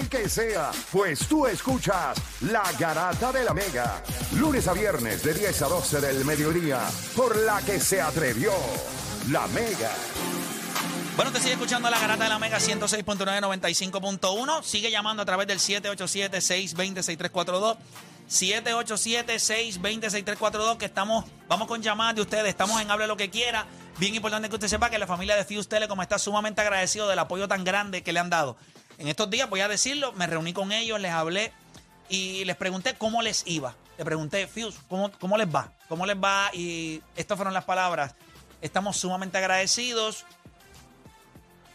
que sea, pues tú escuchas La Garata de la Mega, lunes a viernes de 10 a 12 del mediodía, por la que se atrevió La Mega. Bueno, te sigue escuchando la garata de la Mega 106.995.1. Sigue llamando a través del 787-620-6342. 787-620-6342. Que estamos, vamos con llamadas de ustedes. Estamos en Hable lo que quiera. Bien importante que usted sepa que la familia de Fuse Telecom está sumamente agradecido del apoyo tan grande que le han dado. En estos días, voy a decirlo, me reuní con ellos, les hablé y les pregunté cómo les iba. Le pregunté, Fuse, ¿cómo, cómo les va? ¿Cómo les va? Y estas fueron las palabras. Estamos sumamente agradecidos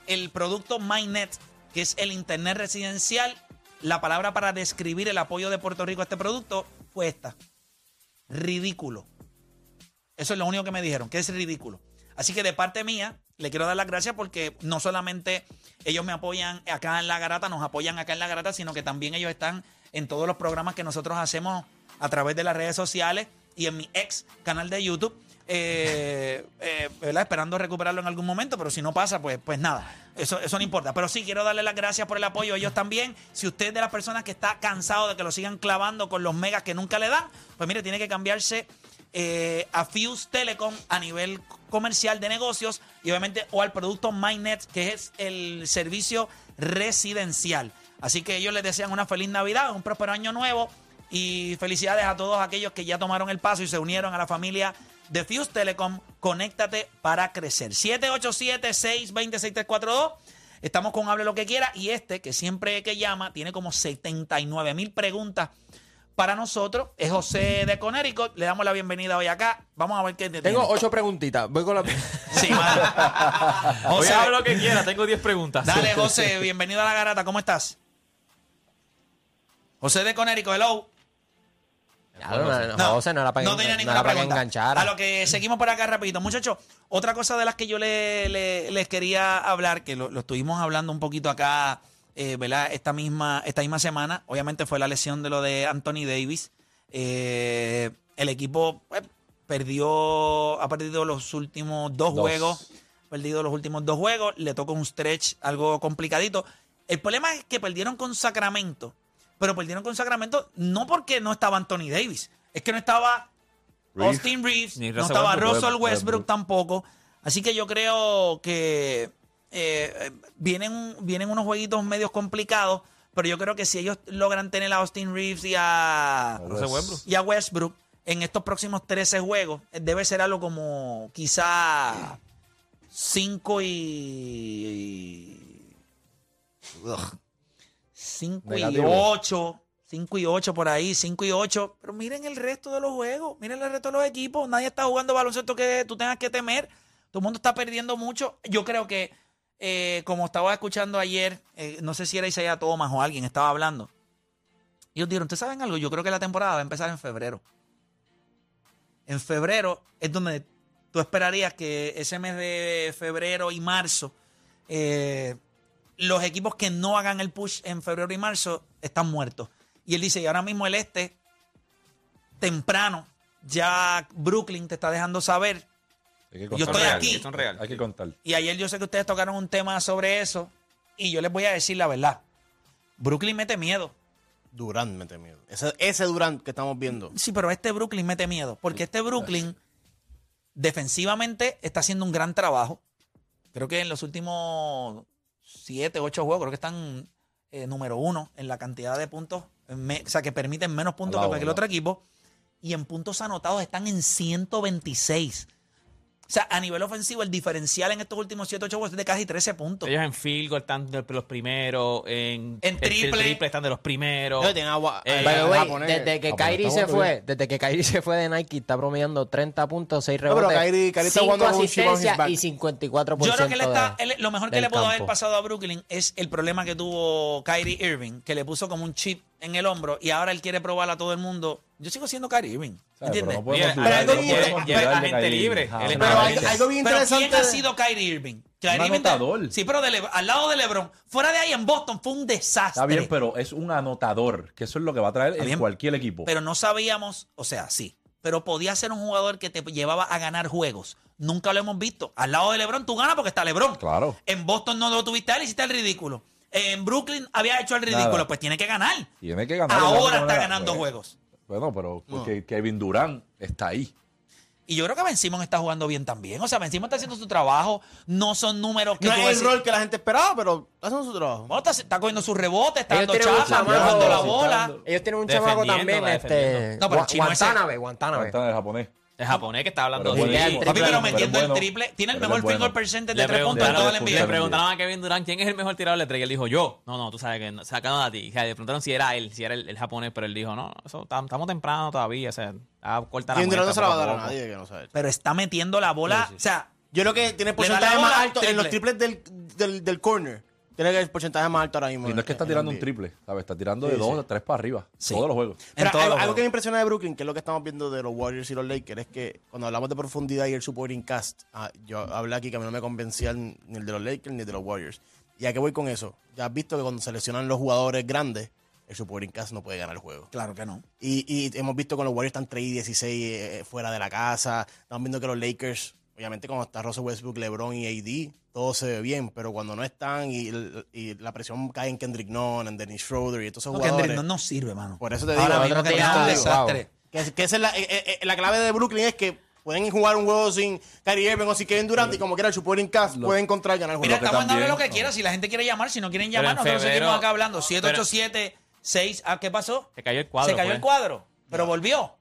el producto MyNet, que es el Internet residencial, la palabra para describir el apoyo de Puerto Rico a este producto fue esta. Ridículo. Eso es lo único que me dijeron, que es ridículo. Así que de parte mía, le quiero dar las gracias porque no solamente ellos me apoyan acá en La Garata, nos apoyan acá en La Garata, sino que también ellos están en todos los programas que nosotros hacemos a través de las redes sociales y en mi ex canal de YouTube eh, eh, esperando recuperarlo en algún momento, pero si no pasa, pues, pues nada, eso, eso no importa. Pero sí, quiero darle las gracias por el apoyo a ellos también. Si usted es de las personas que está cansado de que lo sigan clavando con los megas que nunca le dan, pues mire, tiene que cambiarse eh, a Fuse Telecom a nivel comercial de negocios y obviamente o al producto MyNet, que es el servicio residencial. Así que ellos les desean una feliz Navidad, un próspero año nuevo y felicidades a todos aquellos que ya tomaron el paso y se unieron a la familia de Fuse Telecom, conéctate para crecer. 787-620-6342. Estamos con Hable lo que quiera. Y este, que siempre que llama, tiene como 79 mil preguntas para nosotros. Es José de Conérico. Le damos la bienvenida hoy acá. Vamos a ver qué te Tengo ocho preguntitas. Voy con la. Sí, madre. José, habla lo que quiera. Tengo 10 preguntas. Dale, José. Bienvenido a la garata. ¿Cómo estás? José de Conérico, hello. no, no, no, José, no era para, no tenía no ninguna era para que pregunta. A lo que seguimos por acá rapidito. Muchachos, otra cosa de las que yo le- le- les quería hablar, que lo, lo estuvimos hablando un poquito acá, eh, ¿verdad? Esta misma, esta misma semana, obviamente fue la lesión de lo de Anthony Davis. Eh, el equipo pues, perdió, ha perdido los últimos dos, Dos. juegos, perdido los últimos dos juegos, le tocó un stretch algo complicadito. El problema es que perdieron con Sacramento, pero perdieron con Sacramento no porque no estaba Anthony Davis, es que no estaba Reeves. Austin Reeves, Ni no estaba. Russell Westbrook Westbrook. tampoco. Así que yo creo que eh, eh, vienen, vienen unos jueguitos medios complicados, pero yo creo que si ellos logran tener a Austin Reeves y a, y a Westbrook en estos próximos 13 juegos, eh, debe ser algo como quizá 5 y... 5 y Negativo. 8. 5 y 8 por ahí, 5 y 8. Pero miren el resto de los juegos, miren el resto de los equipos. Nadie está jugando baloncesto que tú tengas que temer. Todo el mundo está perdiendo mucho. Yo creo que, eh, como estaba escuchando ayer, eh, no sé si era Isaiah Thomas o alguien estaba hablando. Ellos dijeron, ¿ustedes saben algo? Yo creo que la temporada va a empezar en febrero. En febrero es donde tú esperarías que ese mes de febrero y marzo, eh, los equipos que no hagan el push en febrero y marzo están muertos. Y él dice, y ahora mismo el este, temprano, ya Brooklyn te está dejando saber. Hay que Yo estoy real, aquí. Son real. Hay que contar. Y ayer yo sé que ustedes tocaron un tema sobre eso. Y yo les voy a decir la verdad. Brooklyn mete miedo. Durant mete miedo. Ese, ese Durant que estamos viendo. Sí, pero este Brooklyn mete miedo. Porque este Brooklyn defensivamente está haciendo un gran trabajo. Creo que en los últimos siete, ocho juegos, creo que están eh, número uno en la cantidad de puntos. me- o sea, que permiten menos puntos que cualquier al otro equipo. Y en puntos anotados están en 126. O sea, a nivel ofensivo, el diferencial en estos últimos 7, 8 juegos es de casi 13 puntos. Ellos en field goal están de los primeros. En, En triple. están de los primeros. Ellos tienen agua. Eh, desde que Kyrie se fue, bien. desde que Kyrie se fue de Nike, está promediando 30 puntos, 6 No, pero rebotes, Kyrie- Kyrie está 5 jugando con un chip on his asistencias y 54% Yo creo que él está, de- él- lo mejor que le pudo haber pasado a Brooklyn es el problema que tuvo Kyrie Irving, que le puso como un chip en el hombro y ahora él quiere probar a todo el mundo. Yo sigo siendo Kyrie Irving, ¿Sabes? Pero ¿entiendes? no dudar, algo no bien- Kyrie. libre, Pero Pero algo, algo bien Pero interesante. ¿quién ha sido Kyrie Irving? Kyrie Un anotador. Sí, pero de al lado de LeBron. Fuera de ahí en Boston fue un desastre. Está bien, pero es un anotador, que eso es lo que va a traer Está en bien. cualquier equipo. Pero no sabíamos, o sea, sí, pero podía ser un jugador que te llevaba a ganar juegos. Nunca lo hemos visto. Al lado de LeBron tú ganas porque está LeBron. Claro. En Boston no lo tuviste a él, hiciste el ridículo. en Brooklyn había hecho el ridículo, Nada. pues tiene que ganar. Tiene que ganar. Ahora está ganando Pues, juegos. Bueno, pero porque Kevin Durant está ahí. Y yo creo que Ben Simmons está jugando bien también. O sea, Ben Simmons está haciendo su trabajo. No son números que No es el decir- rol que la gente esperaba, pero está haciendo su trabajo. Bueno, está, está cogiendo su rebote, está Ellos dando chapa, llevando la bola. Ellos tienen un chamaco también, este. No, pero el chino Guantáname, Guantáname. Está de japonés. El japonés que está hablando Pero de buenísimo. Papi, pero Triple, metiendo pero el bueno. triple. Tiene el mejor es bueno. finger percentage de tres puntos en todo el NBA. le preguntaron a Kevin Durant quién es el mejor tirador de tres y él dijo yo. No, no, tú sabes que no, sacando a ti. O sea, le preguntaron si era él, si era el, el japonés, pero él dijo no, eso tam- estamos temprano todavía. O sea, a cortar la Kevin Durant no se la va a dar a nadie que no sabe. Pero está metiendo la bola. O sea, Yo creo que tiene el porcentaje más alto en los triple. triples del, del, del corner. Tiene que el porcentaje más alto ahora mismo. Y no es que está tirando un triple, ¿sabes? Está tirando de Sí, dos sí. o tres para arriba. Sí. Todos los juegos. Pero todos algo, los algo que me impresiona de Brooklyn, que es lo que estamos viendo de los Warriors y los Lakers, es que cuando hablamos de profundidad y el supporting cast, ah, yo hablé aquí que a mí no me convencía ni el de los Lakers ni el de los Warriors. ¿Y a qué voy con eso? Ya has visto que cuando seleccionan los jugadores grandes, el supporting cast no puede ganar el juego. Claro que no. Y, y hemos visto que los Warriors están 3 y 16 eh, fuera de la casa. Estamos viendo que los Lakers, obviamente cuando está Russell Westbrook, LeBron y AD, todo se ve bien, pero cuando no están y, y la presión cae en Kendrick Nunn, en Dennis Schroeder y todos esos No, jugadores. Kendrick no, no sirve, mano. Por eso te digo, Ahora otro mismo que día, es un desastre. que, que esa es la, eh, eh, eh, la clave de Brooklyn es que pueden jugar un juego sin Kyrie Irving o sin Kevin Durant y como quiera el cast pueden encontrar y ganar el Mira, juego. que estamos también- lo que quiera. Si la gente quiere llamar, si no quieren Pero llamar, nosotros febrero- seguimos acá hablando. 787 6 ¿Ah, ¿Qué pasó? Se cayó el cuadro. Se cayó pues. el cuadro, pero volvió.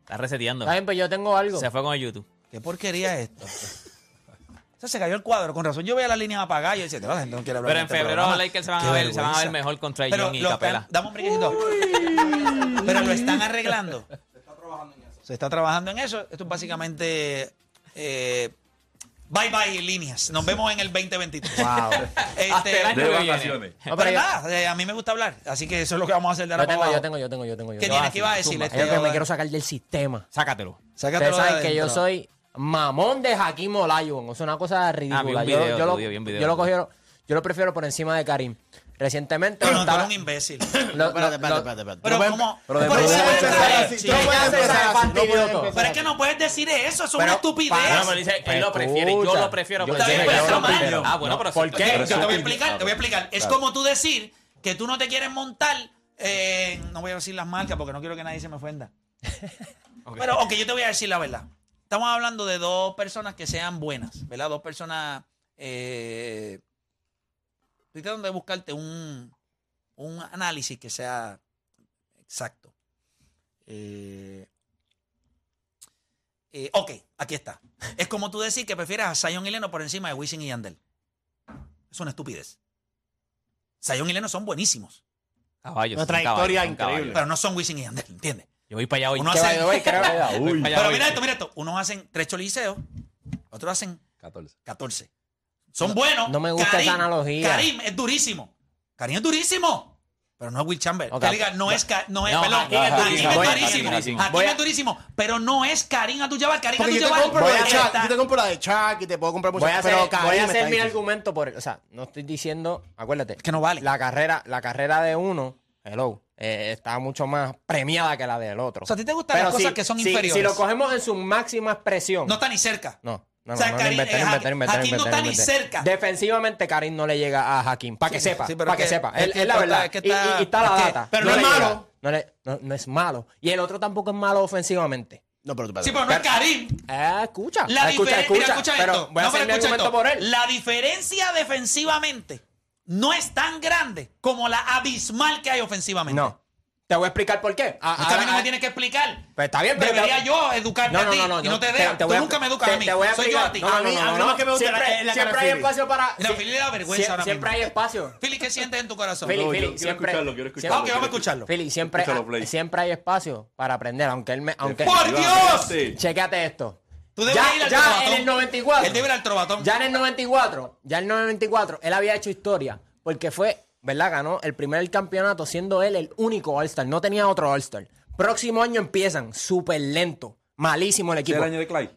Está reseteando. Está bien, pues yo tengo algo. Se fue con el YouTube. ¿Qué porquería es esto? O sea, se cayó el cuadro. Con razón, yo veía las líneas apagadas y yo decía, "No, la gente no quiere hablar Pero en este febrero programa". los Lakers se van, Qué a ver, se van a ver mejor contra Pero Young y Capela. dame un brequecito. Pero lo están arreglando. Se está trabajando en eso. Se está trabajando en eso. Esto es básicamente. eh, bye bye líneas. Nos vemos en el 2023. Wow. Este, Hasta el año De vacaciones. pero No, pero yo- nada, eh, a mí me gusta hablar. Así que eso es lo que vamos a hacer de ahora Yo tengo, para yo tengo, yo tengo, yo tengo. yo ¿Qué tengo. tienes? ¿Qué iba a decir? Este, Es lo que me ahora? quiero sacar del sistema. Sácatelo. Sácatelo Ustedes de saben que yo soy mamón de Hakim Olajuwon. Es una cosa ridícula. Ah, vi un yo, video yo lo, vi un video yo lo tuyo. cogí- yo lo prefiero por encima de Karim. Recientemente No, no, tú estaba- eres un imbécil. lo- espérate, espérate, espérate, espérate. Pero como... pero de Pero es que no puedes decir eso, eso es una estupidez. para- No, pero dice, él lo prefiere, yo lo prefiero. Yo- pero. Ah, bueno, pero ¿Por qué? Te voy a explicar, te voy a explicar. Es como tú decir que tú no te quieres montar, eh, no voy a decir las marcas porque no quiero que nadie se me ofenda. Pero, ok, yo te voy a decir la verdad. Estamos hablando de dos personas que sean buenas, ¿verdad? Dos personas... Eh, estoy tratando de buscarte un, un análisis que sea exacto. Eh, eh, ok, aquí está. Es como tú decir que prefieres a Zion y Leno por encima de Wisin y Yandel. Es una estupidez. Zion y Leno son buenísimos, Caballos, Una son trayectoria increíble. pero no son Wisin y Yandel, ¿entiendes? Yo voy para allá hoy. Uno hace- Voy para allá Pero hoy. mira esto, mira esto. Unos hacen tres choliseos, otros hacen 14. 14. Son buenos. no me gusta esa analogía. Karim es durísimo. Karim es durísimo. Pero no es Will Chamberlain. Ok. Que diga, no es, no es, No, perdón, Hakim es durísimo. es. Hakim es durísimo. Pero no es Karim Abdul-Jabbar. Karim Porque yo te Abdul-Jabbar compro la de está- Chuck, yo te compro la de Chuck y te puedo comprar muchas Voy a hacer, pero Karim voy a hacer mi argumento por, o sea, no estoy diciendo, acuérdate, que no vale. la carrera, la carrera de uno, hello, eh, está mucho más premiada que la del otro. O sea, ¿a ti te gustan las cosas que son si, inferiores? Si lo cogemos en su máxima expresión, No está ni cerca. no. No, O sea, no, no, no, Karim- inventé, eh, inventé, Hakim- inventé, Hakim no inventé, está ni inventé. cerca. Defensivamente, Karim no le llega a Hakim. Para que Sí, sepa, sí, pero para es que, que- sepa. es Es, que es la está- verdad. es que Y- está- y, y está la es que- data. pero no es le llega. malo. No, le- no, no es malo. Y el otro tampoco es malo ofensivamente. No, pero tú Sí, pero no es Karim. Eh, escucha. La escucha, difer- escucha. mira, escucha pero esto. voy a No, hacer pero mi escucha argumento esto. por él. La diferencia defensivamente no es tan grande como la abismal que hay ofensivamente. No. Te voy a explicar por qué. A- que a mí no a- me tienes que explicar. Pues está bien, pero Debería te- yo educarte No, a no, ti no, no, y no te te- Tú a- nunca me educas te- a mí. te voy a Soy yo a ti. No, no, A mí- no, a mí no, que me gusta Siempre, la siempre hay espacio para. Mira, Philly le da vergüenza sie- ahora Siempre mismo. hay espacio. Philly, ¿qué sientes en tu corazón? Philly, No, Philly, quiero- escucharlo, quiero escucharlo. Ok, vamos a escucharlo. Philly, siempre, siempre hay espacio para aprender, aunque él me. Aunque, ¡Por Dios! Sí. Chécate esto. Tú debes ya, ir al ya trovatón. en el 94. Él debe ir al trovatón. Ya en el 94. Ya en el 94. Él había hecho historia. Porque fue, ¿verdad? Ganó el primer campeonato siendo él el único All-Star. No tenía otro All-Star. Próximo año empiezan súper lento. Malísimo el ¿Este equipo. es el año de Clyde?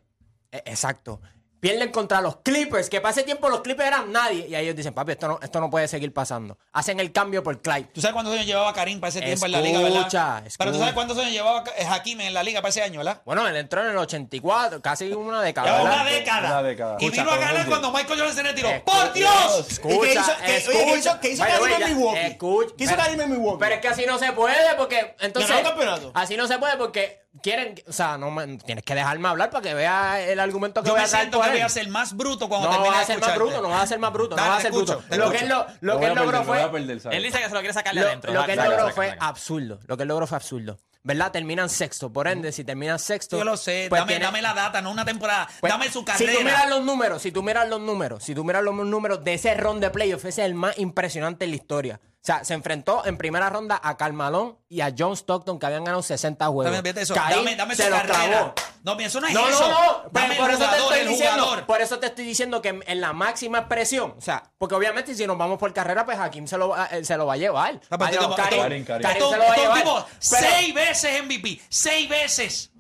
Eh, Exacto. Pierden contra los Clippers, que para ese tiempo los Clippers eran nadie. Y ahí ellos dicen, papi, esto no, esto no puede seguir pasando. Hacen el cambio por Clyde. ¿Tú sabes cuántos años llevaba Karim para ese tiempo en la liga, verdad? Escucha, Pero tú sabes cuántos años llevaba eh, Hakim en la liga para ese año, ¿verdad? Bueno, él entró en el 84, casi una década. Una década. Una década. Y Escucha, vino a ganar cuando Michael Jordan se retiró. Escucha, ¡Por Dios! Escucha, ¿Y qué hizo- qué- escucha. oye, qué hizo- qué hizo Karim en Milwaukee? Escucha. ¿Qué hizo pero- Karim en Milwaukee? Pero es que así no se puede, porque entonces. ¿Ganó el campeonato? Así no se puede porque quieren. O sea, no me- tienes que dejarme hablar para que vea el argumento que Yo voy a traer siento por que voy a ser más bruto cuando No termine vas de a ser más bruto, no vas a ser más bruto, Dale, no vas a ser bruto. te Lo que él, lo, lo que él logró fue. perder. Él dice que se lo quiere sacar de Lo, adentro. lo que él Saca, logró saca, fue saca. absurdo. Lo que él logró fue absurdo. ¿Verdad? Terminan sexto. Por ende, si terminan sexto. Yo lo sé. pues dame, tiene- dame la data, no una temporada. pues, dame su Si carrera. tú miras los números, si tú miras los números, si tú miras los números de ese ron de playoff, ese es el más impresionante en la historia. O sea, se enfrentó en primera ronda a Carmalón y a John Stockton, que habían ganado 60 juegos. Dame, eso. Karim dame dame su se carrera. No, eso no es No, eso. no, no. Pues, Dame por el eso te jugador, estoy el diciendo, por eso te estoy diciendo que en, en la máxima expresión, o sea, porque obviamente si nos vamos por carrera, pues Hakim se lo, va- eh, se lo va a llevar. Ah, esto- Karim, se lo va a llevar. tipo seis veces MVP. Seis veces.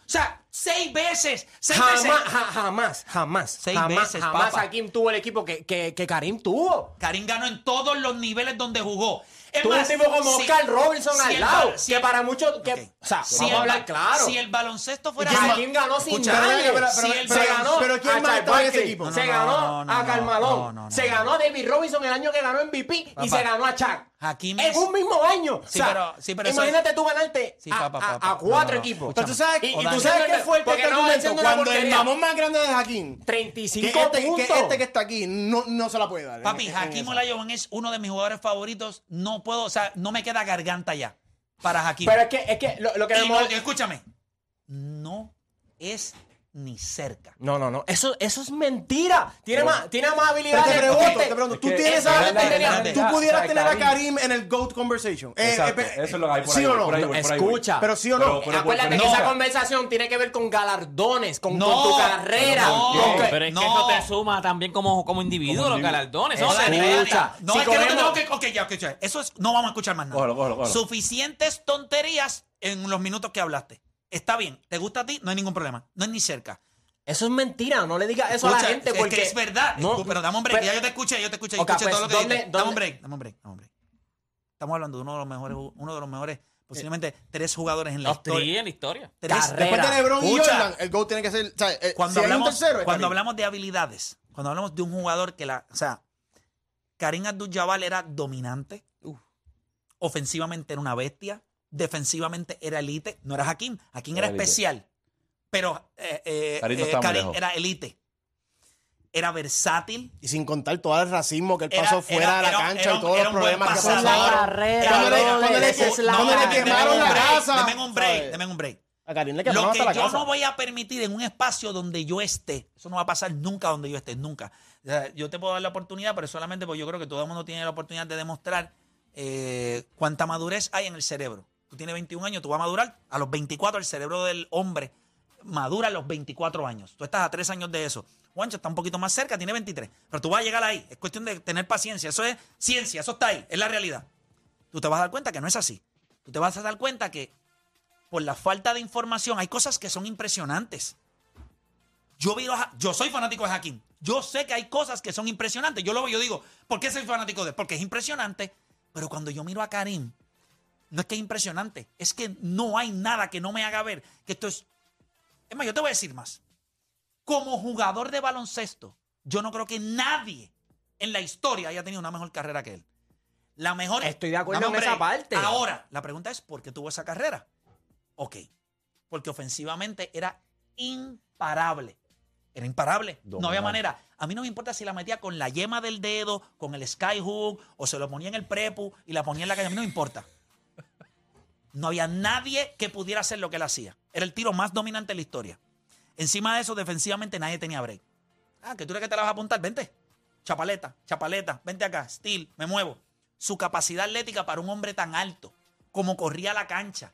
O sea, seis veces. Seis jamás, veces. ja- jamás, jamás, Seis jamás, veces, jamás papá. Hakim tuvo el equipo que, que, que Karim tuvo. Karim ganó en todos los niveles donde jugó. Es Tuvo más, un tipo como si- Oscar Robinson si al lado, si que el- para muchos, que, Ok. o sea, Si vamos el a hablar claro. Si el baloncesto fuera Y Hakim ganó sin Escucha, nadie. pero- pero- se pero- pero- ganó pero ¿quién a más estaba en ese equipo? Se No, no, ganó no, a Carmalón. Se ganó a David Robinson el año que ganó MVP y Papá. se ganó a Chuck. Hakim en es- un mismo año. Sí, o sea, pero- sí, pero eso imagínate tú ganarte Sí, a, papá, a- papá. a cuatro No, no, equipos. Pero tú sabes, Y- tú sabes qué fue el porque no cuando el mamón más grande de Hakim, que 35 este, que puntos. este que está aquí no, no se la puede dar. en- Papi, en Hakim. Olajuwon es uno de mis jugadores favoritos. No puedo, o sea, no me queda garganta ya para Hakim. Pero es que, es que lo, lo que Y mol- escúchame, no es ni cerca. No, no, no. Eso, eso es mentira. Tiene, más, tiene más Pero habilidades. te pregunto, te pregunto, tú Es que- tienes tú pudieras o sea, tener a Karim- en el GOAT conversation. Eh, Exacto, eh, eso es lo que hay por ¿Sí ahí, o no? Escucha. Pero sí o no. Pero- pero- Acuérdate que no. esa conversación tiene que ver con galardones, con, No, con tu carrera. no. Pero es que No. eso te suma también como, como individuo, Como los galardones. No, Si es que no cogemos- tenemos que. Ok, ya, ok, ya. Eso es. No vamos a escuchar más nada. Suficientes tonterías en los minutos que hablaste. Está bien. ¿Te gusta a ti? No hay ningún problema. No es ni cerca. Eso es mentira. No le digas eso a la gente es porque. que es verdad. No, pero dame un break. pero- ya yo te escuché, yo te escuché. Ok, escuché pues, todo lo que ¿dónde- dijiste. Dame un break, dame un break, dame un break. Estamos hablando de uno de los mejores, uno de los mejores, posiblemente tres jugadores en la Los historia. en la historia. Tres- Carrera. Después de LeBron y. Jordan, el GOAT tiene que ser. o sea, eh, cuando si hablamos, tercero, es cuando hablamos de habilidades, cuando hablamos de un jugador que la, o sea, Karim Abdul-Jabbar era dominante, ofensivamente era una bestia, defensivamente era elite, no era Hakim, Hakim era, Era especial, pero eh, eh, Karim eh, Karim lejos. era elite, era versátil, Y sin contar todo el racismo que él pasó era- fuera de la era- cancha era y todos era los problemas que pasaron. Cuando le- la cuando le carrera. quemaron la break, casa. Deme un break, deme un break. A Karim le quemaron Lo que hasta la yo casa. no voy a permitir en un espacio donde yo esté, eso no va a pasar nunca donde yo esté, nunca. O sea, yo te puedo dar la oportunidad, pero solamente porque yo creo que todo el mundo tiene la oportunidad de demostrar eh, cuánta madurez hay en el cerebro. Tú tienes 21 años, tú vas a madurar. A los 24 el cerebro del hombre madura a los 24 años. Tú estás a 3 años de eso. Juancho está un poquito más cerca, tiene 23. Pero tú vas a llegar ahí. Es cuestión de tener paciencia. Eso es ciencia, eso está ahí, es la realidad. Tú te vas a dar cuenta que no es así. Tú te vas a dar cuenta que por la falta de información hay cosas que son impresionantes. Yo, vi a- yo soy fanático de Hakim. Yo sé que hay cosas que son impresionantes. Yo lo yo digo, ¿por qué soy fanático de? Porque es impresionante. Pero cuando yo miro a Karim, no es que es impresionante, es que no hay nada que no me haga ver que esto es... Es más, yo te voy a decir más. Como jugador de baloncesto, yo no creo que nadie en la historia haya tenido una mejor carrera que él. La mejor... Estoy de acuerdo en esa parte. Ahora, la pregunta es, ¿por qué tuvo esa carrera? Ok. Porque ofensivamente era imparable. Era imparable. No había manera. A mí no me importa si la metía con la yema del dedo, con el skyhook, o se lo ponía en el prepu y la ponía en la calle. A mí no me importa. No había nadie que pudiera hacer lo que él hacía. Era el tiro más dominante de la historia. Encima de eso, defensivamente nadie tenía break. Ah, que tú eres que te la vas a apuntar, vente. Chapaleta, chapaleta, vente acá, steel, me muevo. Su capacidad atlética para un hombre tan alto, como corría la cancha,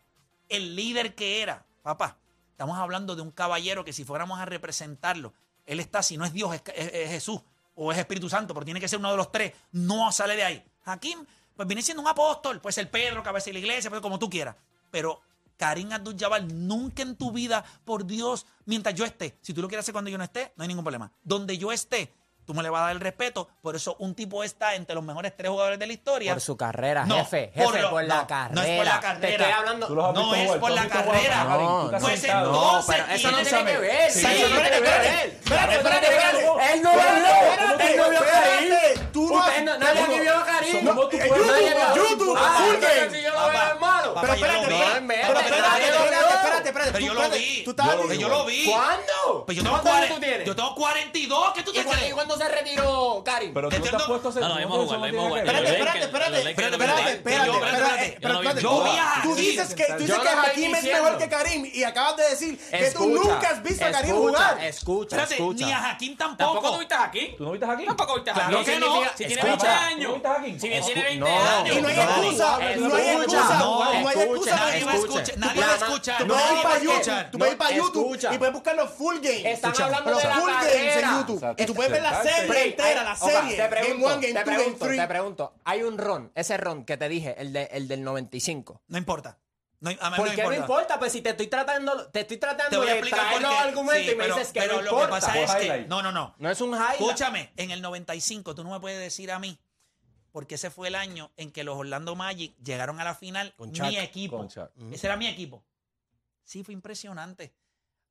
el líder que era. Papá, estamos hablando de un caballero que si fuéramos a representarlo, él está, si no es Dios, es, es- es Jesús o es Espíritu Santo, pero tiene que ser uno de los tres. No sale de ahí. Hakim, pues viene siendo un apóstol, puede ser Pedro, cabeza de la iglesia, pues como tú quieras. Pero Karim Abdul-Jabbar, nunca en tu vida, por Dios, mientras yo esté, si tú lo quieres hacer cuando yo no esté, no hay ningún problema. Donde yo esté, tú me le vas a dar el respeto. Por eso un tipo está entre los mejores tres jugadores de la historia. Por su carrera, No, jefe. Jefe, por, lo- la no, carrera. No es por la Te carrera. estoy hablando. No es por la carrera. Karim, No, pues entonces pero eso no tiene que ver. Sí, Eso no tiene que espérate, ver. espérate, espérate. Él no lo vio. Él no vio Karim. Tú no- Nadie aquí vio a Karim. YouTube, YouTube, Ah, full entonces game. si yo lo veo es malo. Papá, Pero espérate, pero espérate, espérate. Pero Tú, yo lo espérate, vi. Tú estabas Yo lo Que vi. yo lo vi. ¿Cuándo? Pues yo tengo, ¿Cuántos años 40, tú tienes? yo tengo 42. ¿Qué tú te ¿Y cuándo- crees? ¿Y cuándo se retiró Karim? Pero tú no te has puesto a No, no, no hemos tiene jugado. que ver. Espérate, espérate, espérate, espérate, no espérate, Yo- espérate, espérate, espérate, yo no vi- espérate. yo vi a Tú Hakim. dices que, Hakim es mejor que Karim y acabas de decir que tú nunca has visto a Karim jugar. Escucha, Espérate, escucha. ni a Hakim ¿Tampoco tampoco. tú viste aquí? ¿Tú no viste aquí? Tampoco viste Claro aquí. que no. Si tiene Escucha. 20 ¿Tú no años. Si bien tiene 20 No, años. Y no hay excusa, no, hay escucha, excusa, no, hay escucha, excusa. Nadie va a escucha. escuchar. Nadie va a escuchar. Para YouTube, tú puedes ir para YouTube y puedes buscar los full games. Están hablando los de full games en. YouTube. Y tú puedes ver la serie entera, la serie. te pregunto, 1, Game te 2, Game pregunto, 3. te pregunto. Hay un ron, ese ron que te dije, el, de, el del 95. No importa. No, a mí ¿Por no qué no importa. importa? Pues si te estoy tratando, te estoy Te tratando voy a de explicar traer por los qué. argumentos Sí, y me pero, dices que pero no lo importa. que pasa es que. No, no, no. No es un highlight. Escúchame, en el 95 tú no me puedes decir a mí, porque ese fue el año en que los Orlando Magic llegaron a la final, Con mi equipo. Ese era mi equipo. Sí, fue impresionante.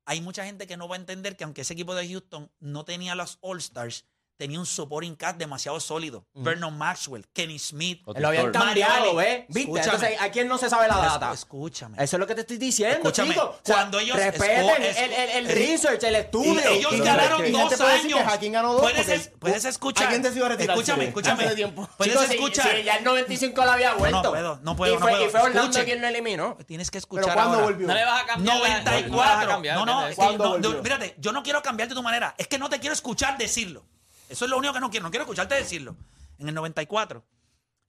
Hay mucha gente que no va a entender que aunque ese equipo de Houston no tenía los All-Stars, tenía un supporting cast demasiado sólido. Vernon Maxwell, Kenny Smith. Lo habían cambiado, ¿ves? ¿Viste? Escúchame. Entonces, ¿a quién no se sabe la data? Escúchame. Eso es lo que te estoy diciendo, Escúchame, chico. O sea, cuando ellos- respeten el, el, el esco- research, el estudio. Y ellos Pero ganaron es que- dos decir años. que Hakim ganó dos Puedes, es- puedes escuchar. Alguien decidió retirarse. Escúchame, escúchame. Tiempo. Puedes escuchar. si ya el 95 lo había vuelto. No, puedo, no puedo, Y no fue, puedo. y fue Orlando quien lo eliminó. Tienes que escuchar Pero ¿cuándo volvió? No le vas a cambiar. la- no le vas a 94. cambiar, No, no, fíjate, yo no quiero cambiarte tu manera. Es que no te quiero escuchar decirlo. Eso es lo único que no quiero. No quiero escucharte decirlo. En el 94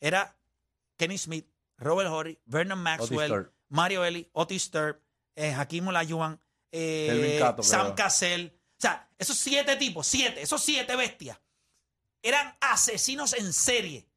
era Kenny Smith, Robert Horry, Vernon Maxwell. Mario Eli, Otis Thurpe, eh, Hakim Olajuwon, eh, Cato, Sam. Cassell. O sea, esos siete tipos, siete, esos siete bestias, eran asesinos en serie.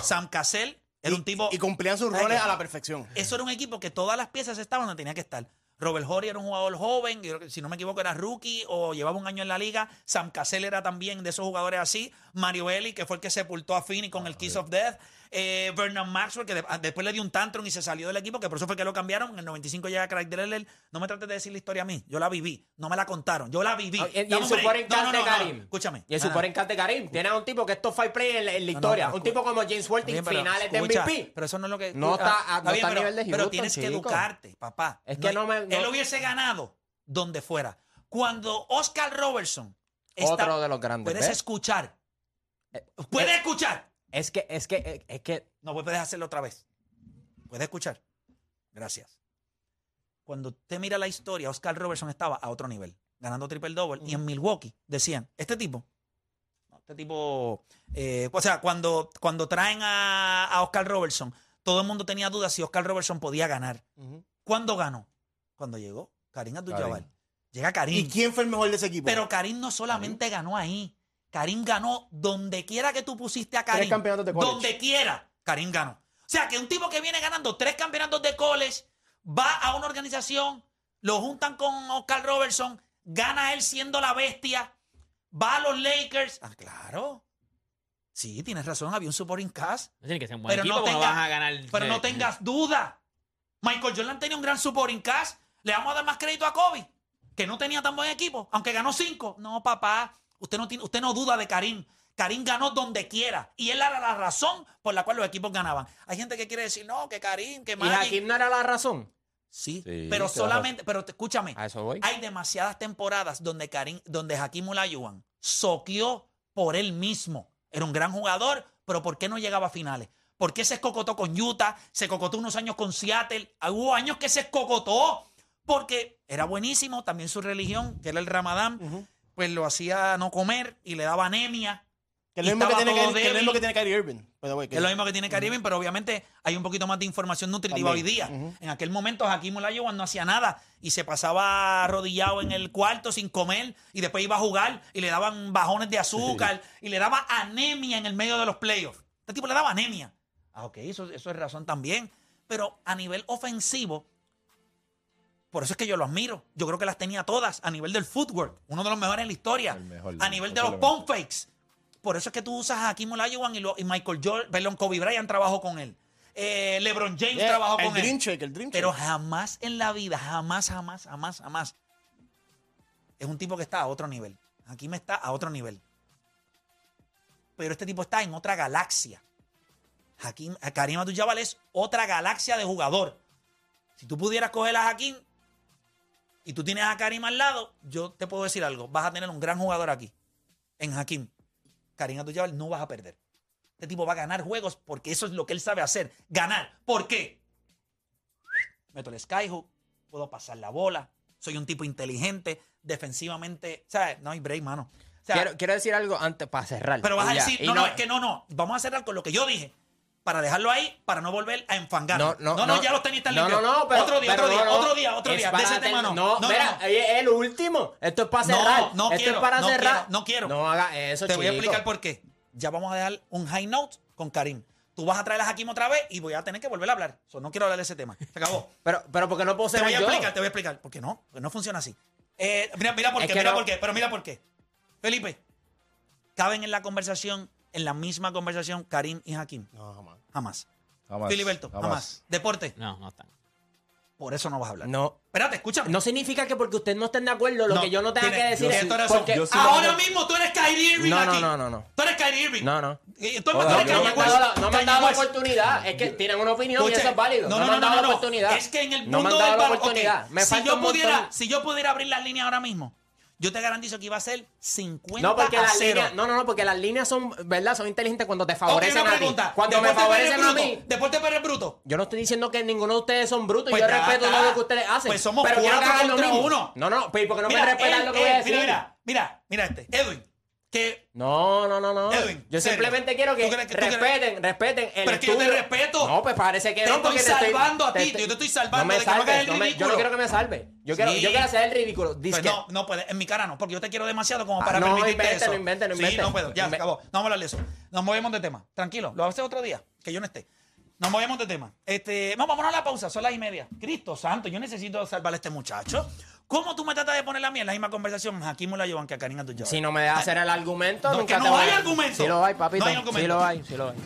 Sam Cassell era un tipo... Y cumplían sus ¿Sabes roles a la perfección. Eso era un equipo que todas las piezas estaban donde tenía que estar. Robert Horry era un jugador joven, si no me equivoco era rookie o llevaba un año en la liga. Sam Cassell era también de esos jugadores así. Mario Eli, que fue el que sepultó a Finney con el Kiss of Death. Eh, Vernon Maxwell, que de- ah, después le dio un tantrum y se salió del equipo, que por eso fue que lo cambiaron. En el 95 llega Craig Drexler. No me trates de decir la historia a mí. Yo la viví. No me la contaron. Yo la viví. Ah, Y, el No, no, de. Karim. Escúchame. Y el Ah. supporting cast de Karim. Tiene a un tipo que es top 5 play en, la- en historia. un tipo como James pero finales de MVP. Pero eso no es lo que. No está a- bien, está a pero- nivel de Pero Houston, tienes que educarte, papá. Es que no me- Él hubiese ganado donde fuera. Cuando Oscar Robertson. está- Otro de los grandes. Puedes ¿ves? escuchar. Eh, Puedes eh, escuchar. Es que, es que, es que. No puedes hacerlo otra vez. Puedes escuchar. Gracias. Cuando usted mira la historia, Oscar Robertson estaba a otro nivel, ganando triple double. Y en Milwaukee decían, este tipo, este tipo, eh, o sea, cuando, cuando traen a, a Oscar Robertson, todo el mundo tenía dudas si Oscar Robertson podía ganar. ¿Cuándo ganó? Cuando llegó Karim Abdul-Jabbar. Llega Karim. ¿Y quién fue el mejor de ese equipo? Pero Karim no solamente ganó ahí. Karim ganó donde quiera que tú pusiste a Karim. campeonatos de college. Donde quiera, Karim ganó. O sea, que un tipo que viene ganando tres campeonatos de college, va a una organización, lo juntan con Oscar Robertson, gana él siendo la bestia, va a los Lakers. Ah, claro. Sí, tienes razón, había un supporting cast. No tiene que ser un buen Pero equipo, no, vas a ganar. pero no tengas duda. Michael Jordan tenía un gran supporting cast. Le vamos a dar más crédito a Kobe, que no tenía tan buen equipo, aunque ganó cinco. No, papá, usted no, tiene, usted no duda de Karim. Karim ganó donde quiera. Y él era la razón por la cual los equipos ganaban. Hay gente que quiere decir, no, que Karim, que Y Magic. Hakim no era la razón. Sí, Sí, pero solamente, pero te- escúchame, A eso voy. hay demasiadas temporadas donde Karim, donde Hakim Olajuwon soqueó por él mismo. Era un gran jugador, pero ¿por qué no llegaba a finales? ¿Por qué se escocotó con Utah? Se cocotó unos años con Seattle. Ah, Hubo años que se escocotó porque era buenísimo. También su religión, que era el Ramadán, pues lo hacía no comer y le daba anemia. Que es lo mismo que tiene, que, que es lo débil. mismo que tiene Kyrie Irving. que- Es lo mismo que tiene Karim, pero obviamente hay un poquito más de información nutritiva También. hoy día. En aquel momento Hakim Olajuwon no hacía nada y se pasaba arrodillado en el cuarto sin comer y después iba a jugar y le daban bajones de azúcar y le daba anemia en el medio de los playoffs. Este tipo le daba anemia. Ah, ok, eso, eso es razón también. Pero a nivel ofensivo, Por eso es que yo lo admiro. Yo creo que las tenía todas a nivel del footwork. Uno de los mejores en la historia. El mejor, a nivel de los pump fakes. Por eso es que tú usas a Hakim Olajuwon y, lo- y Michael Jordan, perdón, Kobe Bryant trabajó con él. Eh, LeBron James Yeah, trabajó con él. Dream Shake, el Dream Pero jamás en la vida, jamás, jamás, jamás, jamás. Es un tipo que está a otro nivel. Hakim está a otro nivel. Pero este tipo está en otra galaxia. Hakim, Karim Abdul-Jabbar es otra galaxia de jugador. Si tú pudieras coger a Hakim y tú tienes a Karim al lado, yo te puedo decir algo. Vas a tener un gran jugador aquí, en Hakim. Karim Abdul-Jabbar no vas a perder. Este tipo va a ganar juegos porque eso es lo que él sabe hacer. Ganar. ¿Por qué? Meto el skyhook, puedo pasar la bola, soy un tipo inteligente, defensivamente, ¿sabes? No hay break, mano. O sea, Quiero, quiero decir algo antes para cerrar. pero vas a ya. decir, Y no, no, es que no, no, vamos a cerrar con lo que yo dije. Para dejarlo ahí, para no volver a enfangar. No, no, no, no. ya los tenis están No, limpios. no, no, pero, otro día, pero otro día, otro día, otro día. De ese tema no. No, no, mira, el último. Esto es para cerrar. no Esto quiero, es para no cerrar. quiero, no quiero. No haga eso, Te voy a explicar por qué. Ya vamos a dejar un high note con Karim. Tú vas a traer a Hakim otra vez y voy a tener que volver a hablar. So, no quiero hablar de ese tema. Se acabó. Pero, pero porque no puedo Te cerrar voy a yo. explicar, te voy a explicar. ¿Por qué no? Porque no funciona así. Eh, mira, mira por Es qué, que mira por qué, pero mira por qué. Felipe, ¿caben en la conversación, en la misma conversación, Karim y Hakim? No, jamás. Jamás. Jamás. Filiberto, jamás. Deporte, No, no están. por eso no vas a hablar. No. Espérate, escúchame. No significa que porque ustedes no estén de acuerdo, lo No, que yo no tenga tiene- que decir es. razón. porque- sí- Ahora mismo tú eres Kyrie Irving No, no, aquí. no, no, no. Tú eres Kyrie Irving. No, no. Y tú, Hola, No me Kanye han dado la- no me han Kanye la West. oportunidad. Es que tienen una opinión y Escuche, eso es válido. No, me han dado la oportunidad. Es que en el No me mundo han dado del la balón- oportunidad. ok, Me si, falta yo un montón. pudiera, si yo pudiera abrir las líneas ahora mismo, yo te garantizo que iba a ser 50 No, porque a las 0. líneas, no, no, no, porque las líneas son, ¿verdad? Son inteligentes cuando te favorecen a ti. Cuando me favorecen a mí. Deporte Pérez Bruto. Yo no estoy diciendo que ninguno de ustedes son brutos. Pues yo ya respeto todo lo que ustedes hacen. Pues somos pero cuatro contra uno. No, no, pues porque no Mira, me respetan él- lo que voy a él- decir. Mira, mira, mira este. Edwin, que No, no, no, no. Edwin, yo serio. simplemente quiero que, ¿Tú crees que- respeten, respeten el Pero es que yo te respeto. No, pues parece que Te no. estoy porque salvando a ti, yo te estoy salvando No me de que no hagas salves, el no me- yo no quiero que me salve. Yo quiero, Sí. yo quiero hacer el ridículo. Pues Dice no, no puede. En mi cara no, porque yo te quiero demasiado como para Ah, no, permitirte eso. no invente, no Sí, invente. no puedo. Ya, se Inve- acabó. No vamos a hablar de eso. Nos movemos de tema. Tranquilo, lo haces otro día, que yo no esté. Nos movemos de tema. Este, vamos, vámonos a la pausa, son las y media. Cristo santo, yo necesito salvar a este muchacho. ¿Cómo tú me tratas de poner a mí en la misma conversación? Aquí me la llevan que a Karina tu Si no me dejas hacer el argumento, No, nunca que no te voy a- hay argumento. Sí lo hay, papito. No hay argumento. Sí lo hay, sí lo hay.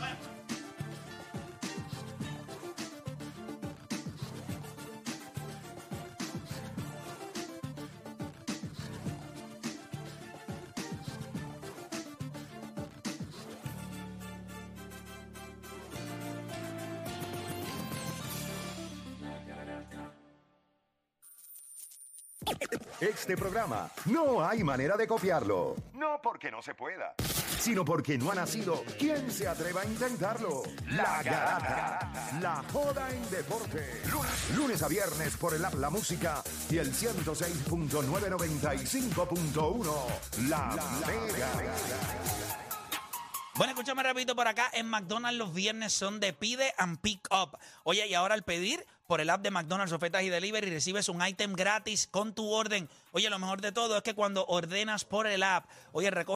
Este programa no hay manera de copiarlo. No porque no se pueda, sino porque no ha nacido quien se atreva a intentarlo. La Garata. La joda en deporte. Lunes, lunes a viernes por el app La Música y el 106.995.1. La, Mega. Bueno, escúchame rapidito por acá. En McDonald's los viernes son de pide and pick up. Oye, y ahora al pedir por el app de McDonald's ofertas y delivery recibes un item gratis con tu orden. Oye, lo mejor de todo es que cuando ordenas por el app, oye, recoge